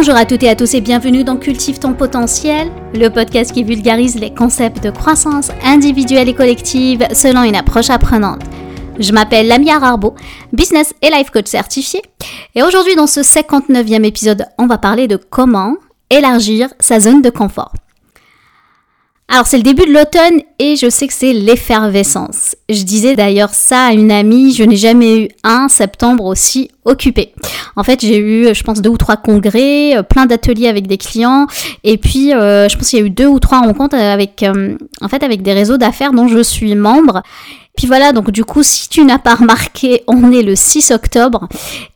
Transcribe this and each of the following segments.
Bonjour à toutes et à tous et bienvenue dans Cultive ton potentiel, le podcast qui vulgarise les concepts de croissance individuelle et collective selon une approche apprenante. Je m'appelle Lamia Rarbo, business et life coach certifié. Et aujourd'hui, dans ce 59e épisode, on va parler de comment élargir sa zone de confort. Alors c'est le début de l'automne et je sais que c'est l'effervescence. Je disais d'ailleurs ça à une amie, je n'ai jamais eu un septembre aussi occupé. En fait j'ai eu je pense deux ou trois congrès, euh, plein d'ateliers avec des clients et puis euh, je pense qu'il y a eu deux ou trois rencontres avec euh, en fait avec des réseaux d'affaires dont je suis membre. Puis voilà, donc du coup, si tu n'as pas remarqué, on est le 6 octobre.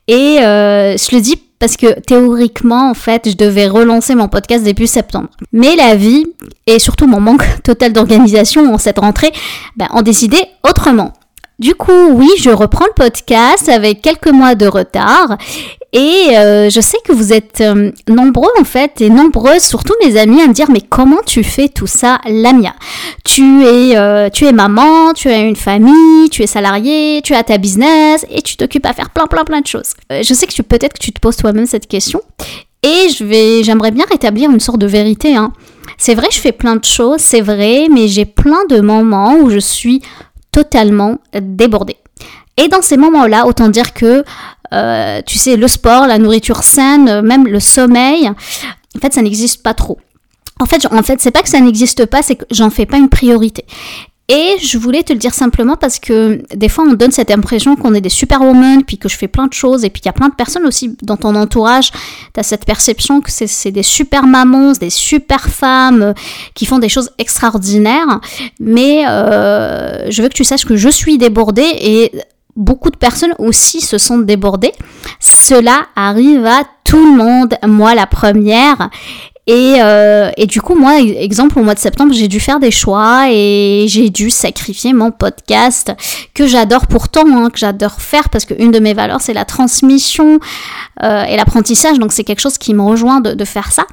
Et je le dis parce que théoriquement, en fait, je devais relancer mon podcast début septembre. Mais la vie et surtout mon manque total d'organisation en cette rentrée ben, ont décidé autrement. Du coup, oui, je reprends le podcast avec quelques mois de retard et euh, je sais que vous êtes euh, nombreux en fait et nombreuses, surtout mes amis, à me dire mais comment tu fais tout ça, Lamia? Tu es, euh, tu es maman, tu as une famille, tu es salarié, tu as ta business et tu t'occupes à faire plein plein plein de choses. je sais que peut-être que tu te poses toi-même cette question et j'aimerais bien rétablir une sorte de vérité. Hein. C'est vrai, je fais plein de choses, c'est vrai, mais j'ai plein de moments où je suis totalement débordée. Et dans ces moments-là, autant dire que, euh, tu sais, le sport, la nourriture saine, même le sommeil, en fait, ça n'existe pas trop. En fait, en fait, c'est pas que ça n'existe pas, c'est que j'en fais pas une priorité. Et je voulais te le dire simplement parce que des fois on donne cette impression qu'on est des superwomen, puis que je fais plein de choses, et puis qu'il y a plein de personnes aussi dans ton entourage, tu as cette perception que c'est des super mamans, des super femmes euh, qui font des choses extraordinaires. Mais euh, je veux que tu saches que je suis débordée et beaucoup de personnes aussi se sont débordées. Cela arrive à tout le monde, moi la première. Et, euh, et, du coup, moi, exemple, au mois de septembre, j'ai dû faire des choix et j'ai dû sacrifier mon podcast que j'adore pourtant, hein, que j'adore faire parce qu'une de mes valeurs, c'est la transmission euh, et l'apprentissage. Donc, c'est quelque chose qui me rejoint de, de, faire ça.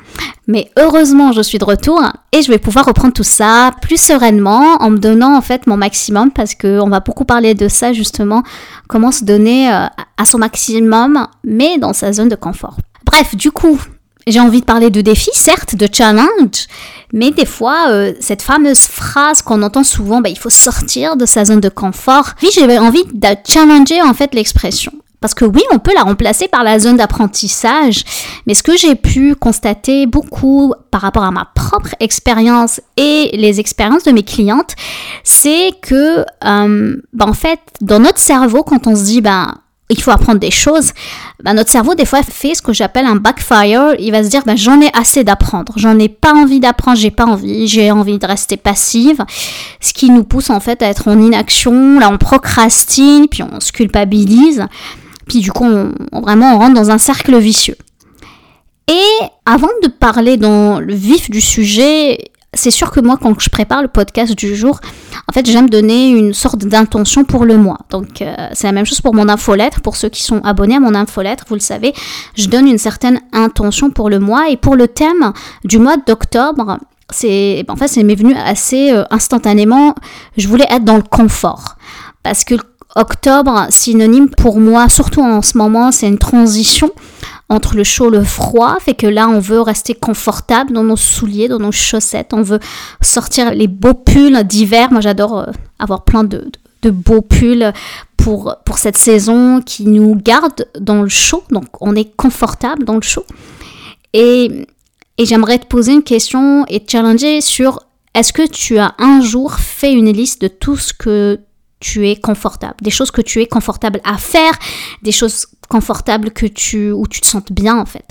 Mais heureusement, je suis de retour et je vais pouvoir reprendre tout ça plus sereinement en me donnant en fait mon maximum parce qu'on va beaucoup parler de ça justement, comment se donner euh, à son maximum, mais dans sa zone de confort. Bref, du coup, j'ai envie de parler de défis, certes, de challenge, mais des fois, euh, cette fameuse phrase qu'on entend souvent, bah, il faut sortir de sa zone de confort. Oui, j'ai envie de challenger en fait l'expression. Parce que oui, on peut la remplacer par la zone d'apprentissage, mais ce que j'ai pu constater beaucoup par rapport à ma propre expérience et les expériences de mes clientes, c'est que, euh, bah, en fait, dans notre cerveau, quand on se dit, ben, il faut apprendre des choses, ben, notre cerveau des fois fait ce que j'appelle un backfire. Il va se dire ben, j'en ai assez d'apprendre, j'en ai pas envie d'apprendre, j'ai pas envie, j'ai envie de rester passive, ce qui nous pousse en fait à être en inaction. Là, on procrastine, puis on se culpabilise, puis du coup, vraiment on rentre dans un cercle vicieux. Et avant de parler dans le vif du sujet, c'est sûr que moi, quand je prépare le podcast du jour, en fait, j'aime donner une sorte d'intention pour le mois. Donc, euh, c'est la même chose pour mon infolettre. Pour ceux qui sont abonnés à mon infolettre, vous le savez, je donne une certaine intention pour le mois. Et pour le thème du mois d'octobre, c'est, en fait, c'est m'est venu assez euh, instantanément. Je voulais être dans le confort. Parce que octobre, synonyme pour moi, surtout en ce moment, c'est une transition entre le chaud et le froid, fait que là on veut rester confortable dans nos souliers, dans nos chaussettes, on veut sortir les beaux pulls d'hiver. Moi j'adore euh, avoir plein de, beaux pulls pour, pour cette saison qui nous garde dans le chaud, donc on est confortable dans le chaud. Et, et j'aimerais te poser une question et te challenger sur est-ce que tu as un jour fait une liste de tout ce que tu es confortable, des choses que tu es confortable à faire, des choses confortables que tu, où tu te sens bien en fait.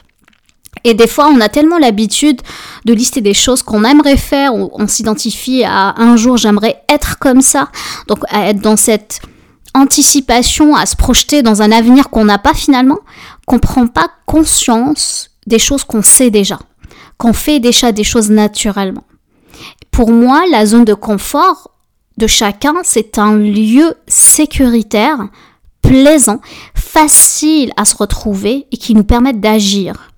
Et des fois, on a tellement l'habitude de lister des choses qu'on aimerait faire, on, on s'identifie à un jour j'aimerais être comme ça, donc à être dans cette anticipation, à se projeter dans un avenir qu'on n'a pas finalement, qu'on prend pas conscience des choses qu'on sait déjà, qu'on fait déjà des choses naturellement. Pour moi, la zone de confort, de chacun, c'est un lieu sécuritaire, plaisant, facile à se retrouver et qui nous permet d'agir.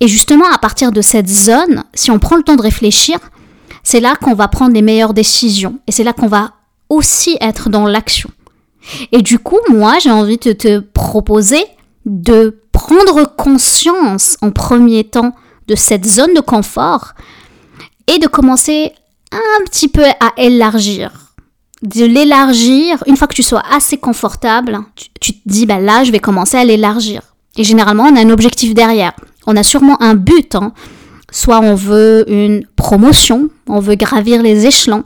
Et justement, à partir de cette zone, si on prend le temps de réfléchir, c'est là qu'on va prendre les meilleures décisions et c'est là qu'on va aussi être dans l'action. Et du coup, moi, j'ai envie de te proposer de prendre conscience en premier temps de cette zone de confort et de commencer un petit peu à élargir. De l'élargir, une fois que tu sois assez confortable, tu, te dis, bah là, je vais commencer à l'élargir. Et généralement, on a un objectif derrière. On a sûrement un but. Hein. Soit on veut une promotion, on veut gravir les échelons,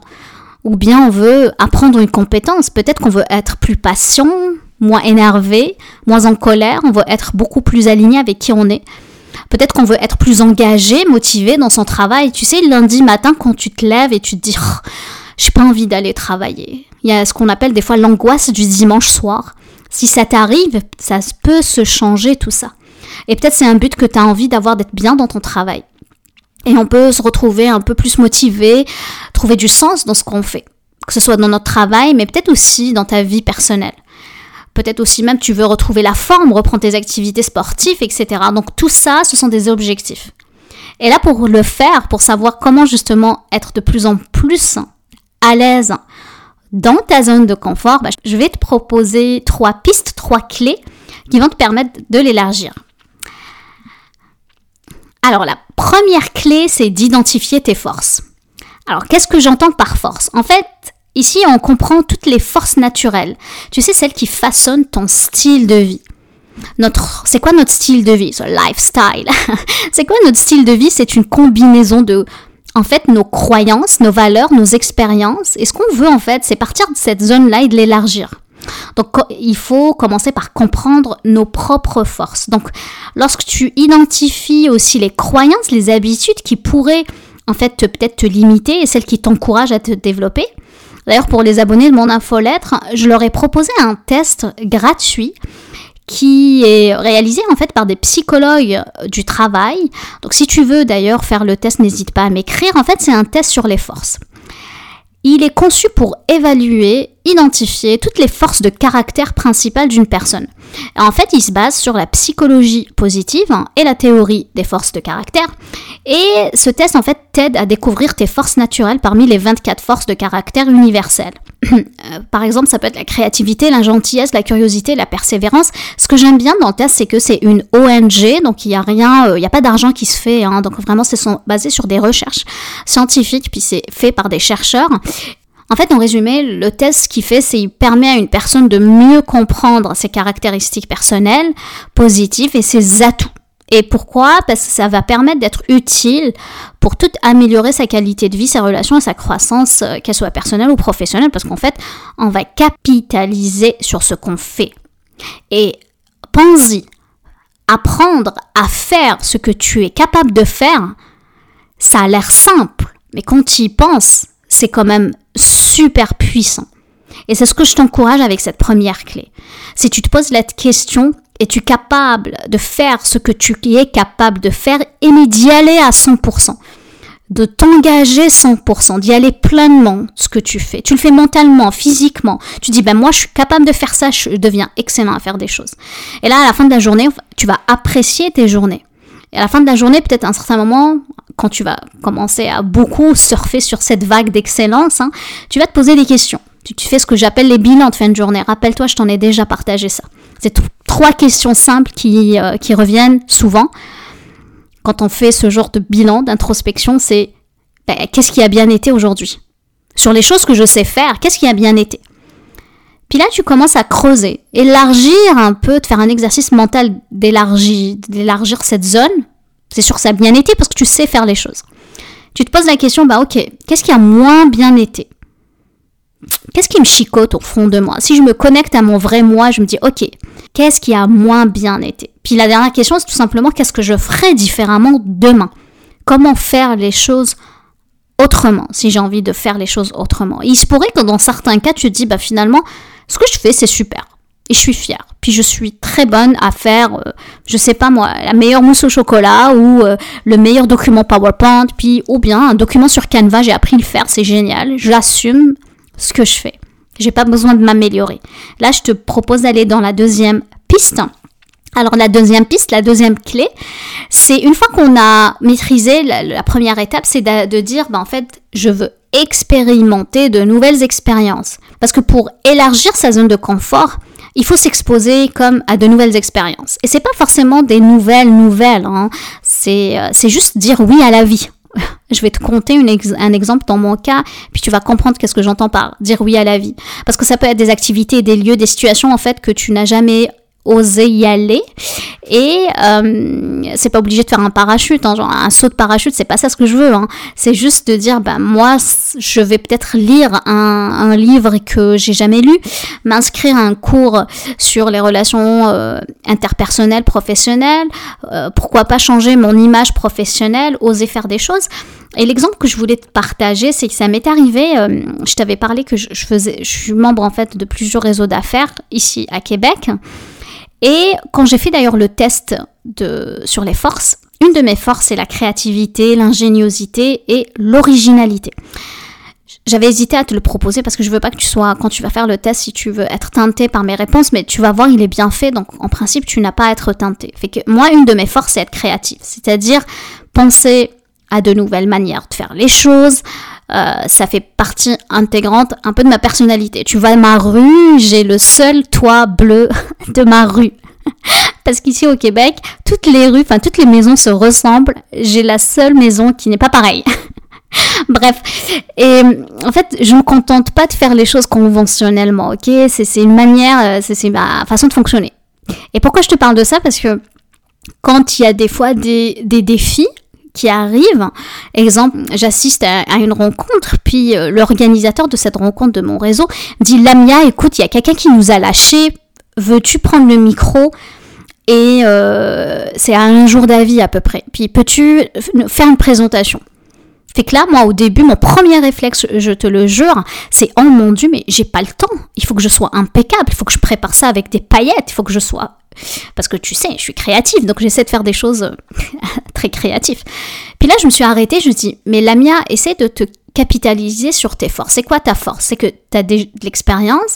ou bien on veut apprendre une compétence. Peut-être qu'on veut être plus patient, moins énervé, moins en colère, on veut être beaucoup plus aligné avec qui on est. Peut-être qu'on veut être plus engagé, motivé dans son travail. Tu sais, lundi matin, quand tu te lèves et tu te dis, oh, j'ai pas envie d'aller travailler. Il y a ce qu'on appelle des fois l'angoisse du dimanche soir. Si ça t'arrive, ça peut se changer tout ça. Et peut-être c'est un but que tu as envie d'avoir d'être bien dans ton travail. Et on peut se retrouver un peu plus motivé, trouver du sens dans ce qu'on fait. Que ce soit dans notre travail, mais peut-être aussi dans ta vie personnelle. Peut-être aussi même tu veux retrouver la forme, reprendre tes activités sportives, etc. Donc tout ça, ce sont des objectifs. Et là, pour le faire, pour savoir comment justement être de plus en plus à l'aise dans ta zone de confort, bah, je vais te proposer trois pistes, trois clés qui vont te permettre de l'élargir. Alors la première clé, c'est d'identifier tes forces. Alors qu'est-ce que j'entends par force? En fait, ici on comprend toutes les forces naturelles. Tu sais, celles qui façonnent ton style de vie. Notre, c'est quoi notre style de vie, ce lifestyle C'est quoi notre style de vie? C'est une combinaison de en fait nos croyances, nos valeurs, nos expériences. Et ce qu'on veut en fait, c'est partir de cette zone-là et de l'élargir. Donc il faut commencer par comprendre nos propres forces. Donc lorsque tu identifies aussi les croyances, les habitudes qui pourraient en fait peut-être te limiter et celles qui t'encouragent à te développer. D'ailleurs pour les abonnés de mon infolettre, je leur ai proposé un test gratuit qui est réalisé en fait par des psychologues du travail. Donc si tu veux d'ailleurs faire le test, n'hésite pas à m'écrire. En fait, c'est un test sur les forces. Il est conçu pour évaluer, identifier toutes les forces de caractère principales d'une personne. En fait, il se base sur la psychologie positive hein, et la théorie des forces de caractère. Et ce test, en fait, t'aide à découvrir tes forces naturelles parmi les 24 forces de caractère universelles. Euh, par exemple, ça peut être la créativité, la gentillesse, la curiosité, la persévérance. Ce que j'aime bien dans le test, c'est que c'est une ONG, donc il n'y a rien, euh, il n'y a pas d'argent qui se fait. Hein, donc vraiment, c'est basé sur des recherches scientifiques, puis c'est fait par des chercheurs. En fait, en résumé, le test, ce qu'il fait, c'est qu'il permet à une personne de mieux comprendre ses caractéristiques personnelles, positives et ses atouts. Et pourquoi? Parce que ça va permettre d'être utile pour tout améliorer sa qualité de vie, sa relation et sa croissance, euh, qu'elle soit personnelle ou professionnelle, parce qu'en fait, on va capitaliser sur ce qu'on fait. Et pense-y, apprendre à faire ce que tu es capable de faire, ça a l'air simple, mais quand tu y penses, c'est quand même super puissant. Et c'est ce que je t'encourage avec cette première clé. Si tu te poses la question, es-tu capable de faire ce que tu es capable de faire? Et d'y aller à 100% de t'engager 100%, d'y aller pleinement ce que tu fais. Tu le fais mentalement, physiquement. Tu dis, ben moi je suis capable de faire ça, je deviens excellent à faire des choses. Et là, à la fin de la journée, tu vas apprécier tes journées. Et à la fin de la journée, peut-être à un certain moment, quand tu vas commencer à beaucoup surfer sur cette vague d'excellence, hein, tu vas te poser des questions. Tu, fais ce que j'appelle les bilans de fin de journée. Rappelle-toi, je t'en ai déjà partagé ça. C'est trois questions simples qui, euh, qui reviennent souvent quand on fait ce genre de bilan, d'introspection. C'est ben, qu'est-ce qui a bien été aujourd'hui? Sur les choses que je sais faire, qu'est-ce qui a bien été? Puis là, tu commences à creuser, élargir un peu, de faire un exercice mental d'élargir, d'élargir cette zone. C'est sûr ça bien été parce que tu sais faire les choses. Tu te poses la question, bah ok, qu'est-ce qui a moins bien été? Qu'est-ce qui me chicote au fond de moi? Si je me connecte à mon vrai moi, je me dis, ok, qu'est-ce qui a moins bien été? Puis la dernière question, c'est tout simplement, qu'est-ce que je ferais différemment demain? Comment faire les choses autrement, si j'ai envie de faire les choses autrement? il se pourrait que dans certains cas, tu te dis, bah finalement, ce que je fais, c'est super. Et je suis fière. Puis je suis très bonne à faire, euh, je sais pas moi, la meilleure mousse au chocolat ou euh, le meilleur document PowerPoint, puis ou bien un document sur Canva, j'ai appris à le faire, c'est génial. J'assume ce que je fais. J'ai pas besoin de m'améliorer. Là, je te propose d'aller dans la deuxième piste. Alors la deuxième piste, la deuxième clé, c'est une fois qu'on a maîtrisé la, première étape, c'est de, dire, ben, en fait, je veux expérimenter de nouvelles expériences. Parce que pour élargir sa zone de confort, il faut s'exposer comme à de nouvelles expériences. Et c'est pas forcément des nouvelles nouvelles, hein. c'est euh, c'est juste dire oui à la vie. Je vais te conter un exemple dans mon cas, puis tu vas comprendre qu'est-ce que j'entends par dire oui à la vie. Parce que ça peut être des activités, des lieux, des situations en fait que tu n'as jamais oser y aller. Et euh, c'est pas obligé de faire un parachute, hein, genre un saut de parachute, c'est pas ça ce que je veux. Hein. C'est juste de dire, ben moi, je vais peut-être lire un, un, livre que j'ai jamais lu, m'inscrire à un cours sur les relations euh, interpersonnelles, professionnelles. Euh, pourquoi pas changer mon image professionnelle, oser faire des choses. Et l'exemple que je voulais te partager, c'est que ça m'est arrivé. Euh, je t'avais parlé que je, je, faisais, je suis membre en fait de plusieurs réseaux d'affaires ici à Québec. Et quand j'ai fait d'ailleurs le test de, sur les forces, une de mes forces, c'est la créativité, l'ingéniosité et l'originalité. J'avais hésité à te le proposer parce que je veux pas que tu sois, quand tu vas faire le test, si tu veux être teinté par mes réponses, mais tu vas voir, il est bien fait, donc en principe, tu n'as pas à être teinté. Que moi, une de mes forces, c'est être créative, c'est-à-dire penser à de nouvelles manières de faire les choses. Euh, ça fait partie intégrante un peu de ma personnalité. Tu vois ma rue, j'ai le seul toit bleu de ma rue. Parce qu'ici au Québec, toutes les rues, enfin toutes les maisons se ressemblent. J'ai la seule maison qui n'est pas pareille. Bref, et en fait, je me contente pas de faire les choses conventionnellement, ok? C'est une manière, euh, c'est ma façon de fonctionner. Et pourquoi je te parle de ça? Parce que quand il y a des fois des, des défis, qui arrive. Exemple, j'assiste à, une rencontre, puis euh, l'organisateur de cette rencontre de mon réseau dit Lamia, écoute, il y a quelqu'un qui nous a lâché, veux-tu prendre le micro? Et euh, c'est à un jour d'avis à peu près. Puis peux-tu faire une présentation? Fait que là, moi, au début, mon premier réflexe, je te le jure, c'est oh mon dieu, mais j'ai pas le temps. Il faut que je sois impeccable. Il faut que je prépare ça avec des paillettes. Il faut que je sois parce que tu sais, je suis créative, donc j'essaie de faire des choses euh, très créatives. Puis là, je me suis arrêtée, je me dit, mais Lamia, essaie de te capitaliser sur tes forces. C'est quoi ta force? C'est que tu as de l'expérience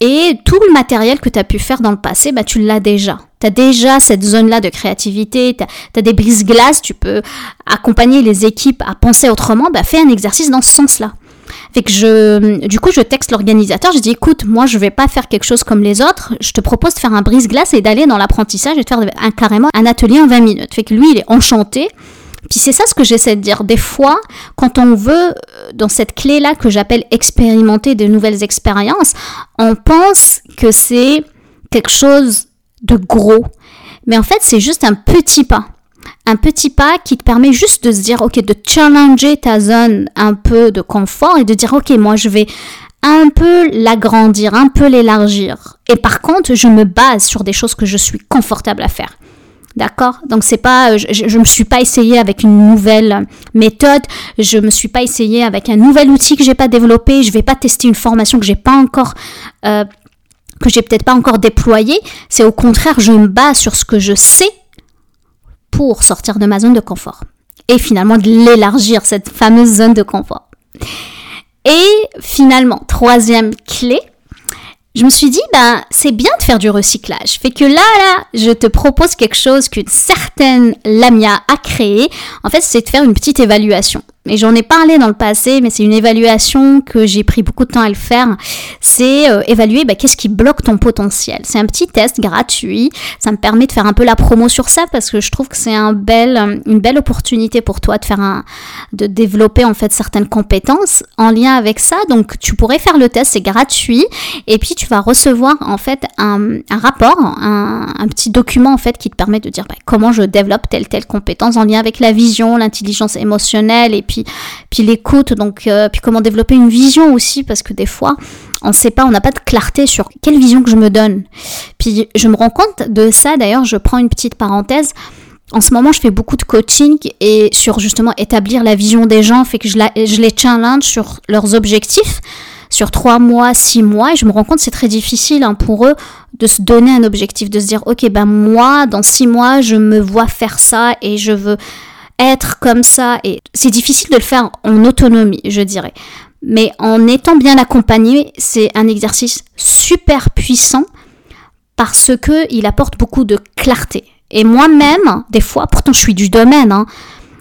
et tout le matériel que tu as pu faire dans le passé, bah, tu l'as déjà. Tu as déjà cette zone-là de créativité, tu as, des brises-glaces, tu peux accompagner les équipes à penser autrement, bah, fais un exercice dans ce sens-là. Fait que je, du coup, je texte l'organisateur, je dis écoute, moi je vais pas faire quelque chose comme les autres, je te propose de faire un brise-glace et d'aller dans l'apprentissage et de faire un, carrément un atelier en 20 minutes. Fait que lui, il est enchanté. Puis c'est ça ce que j'essaie de dire. Des fois, quand on veut, euh, dans cette clé-là que j'appelle expérimenter de nouvelles expériences, on pense que c'est quelque chose de gros. Mais en fait, c'est juste un petit pas un petit pas qui te permet juste de se dire, ok, de challenger ta zone un peu de confort et de dire, ok, moi je vais un peu l'agrandir, un peu l'élargir. Et par contre, je me base sur des choses que je suis confortable à faire. D'accord? Donc c'est pas je, je me suis pas essayé avec une nouvelle méthode, je me suis pas essayé avec un nouvel outil que j'ai pas développé, je vais pas tester une formation que j'ai pas encore euh, que j'ai peut-être pas encore déployée, c'est au contraire, je me base sur ce que je sais pour sortir de ma zone de confort. Et finalement de l'élargir, cette fameuse zone de confort. Et finalement, troisième clé, je me suis dit, ben, c'est bien de faire du recyclage. Fait que là, là, je te propose quelque chose qu'une certaine Lamia a créé. En fait, c'est de faire une petite évaluation et j'en ai parlé dans le passé, mais c'est une évaluation que j'ai pris beaucoup de temps à le faire. C'est euh, évaluer bah, qu'est-ce qui bloque ton potentiel. C'est un petit test gratuit. Ça me permet de faire un peu la promo sur ça parce que je trouve que c'est un bel, euh, une belle opportunité pour toi de faire un, de développer en fait certaines compétences en lien avec ça. Donc tu pourrais faire le test, c'est gratuit. Et puis tu vas recevoir en fait un, rapport, un, un, petit document en fait qui te permet de dire bah, comment je développe telle telle compétence en lien avec la vision, l'intelligence émotionnelle et puis puis, l'écoute, donc, euh, puis comment développer une vision aussi, parce que des fois, on ne sait pas, on n'a pas de clarté sur quelle vision que je me donne. Puis je me rends compte de ça, d'ailleurs, je prends une petite parenthèse. En ce moment, je fais beaucoup de coaching et sur justement établir la vision des gens, fait que je, je les challenge sur leurs objectifs sur trois mois, six mois, et je me rends compte c'est très difficile hein, pour eux de se donner un objectif, de se dire, ok, ben moi, dans six mois, je me vois faire ça et je veux être comme ça. Et c'est difficile de le faire en autonomie, je dirais. Mais en étant bien accompagné, c'est un exercice super puissant parce que il apporte beaucoup de clarté. Et moi-même, des fois, pourtant je suis du domaine, hein,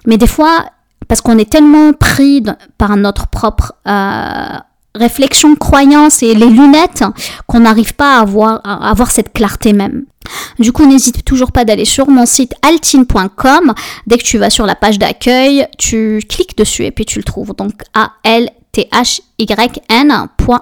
mais des fois, parce qu'on est tellement pris par notre propre euh, réflexions, croyances et les lunettes qu'on n'arrive pas à avoir cette clarté même. Du coup, n'hésite toujours pas d'aller sur mon site altine.com. Dès que tu vas sur la page d'accueil, tu cliques dessus et puis tu le trouves. Donc A-L-T-H-Y-N.com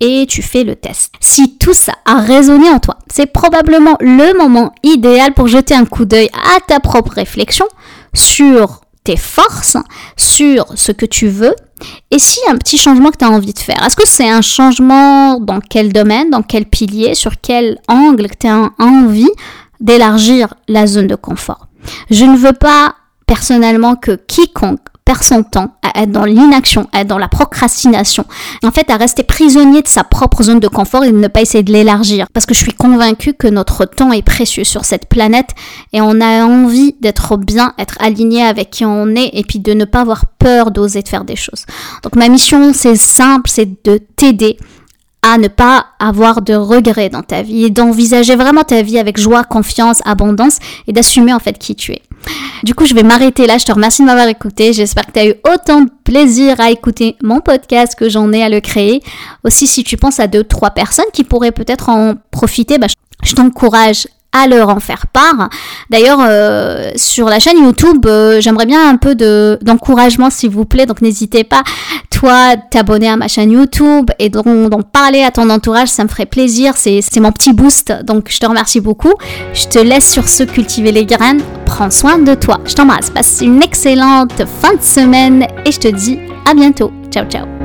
et tu fais le test. Si tout ça a résonné en toi, c'est probablement le moment idéal pour jeter un coup d'œil à ta propre réflexion sur tes forces, sur ce que tu veux, et a un petit changement que tu as envie de faire. Est-ce que c'est un changement dans quel domaine, dans quel pilier, sur quel angle que tu as envie d'élargir la zone de confort? Je ne veux pas personnellement que quiconque perd son temps à être dans l'inaction, à être dans la procrastination, en fait à rester prisonnier de sa propre zone de confort et de ne pas essayer de l'élargir. Parce que je suis convaincue que notre temps est précieux sur cette planète et on a envie d'être bien, être aligné avec qui on est et puis de ne pas avoir peur d'oser faire des choses. Donc ma mission c'est simple, c'est de t'aider à ne pas avoir de regrets dans ta vie et d'envisager vraiment ta vie avec joie, confiance, abondance et d'assumer en fait qui tu es. Du coup, je vais m'arrêter là. Je te remercie de m'avoir écouté. J'espère que tu as eu autant de plaisir à écouter mon podcast que j'en ai à le créer. Aussi, si tu penses à deux, trois personnes qui pourraient peut-être en profiter, bah, je t'encourage à leur en faire part. D'ailleurs, euh, sur la chaîne YouTube, euh, j'aimerais bien un peu de d'encouragement, s'il vous plaît. Donc, n'hésitez pas, toi, t'abonner à ma chaîne YouTube et d'en parler à ton entourage. Ça me ferait plaisir. C'est mon petit boost. Donc, je te remercie beaucoup. Je te laisse sur ce cultiver les graines. Prends soin de toi. Je t'embrasse. Passe une excellente fin de semaine et je te dis à bientôt. Ciao, ciao.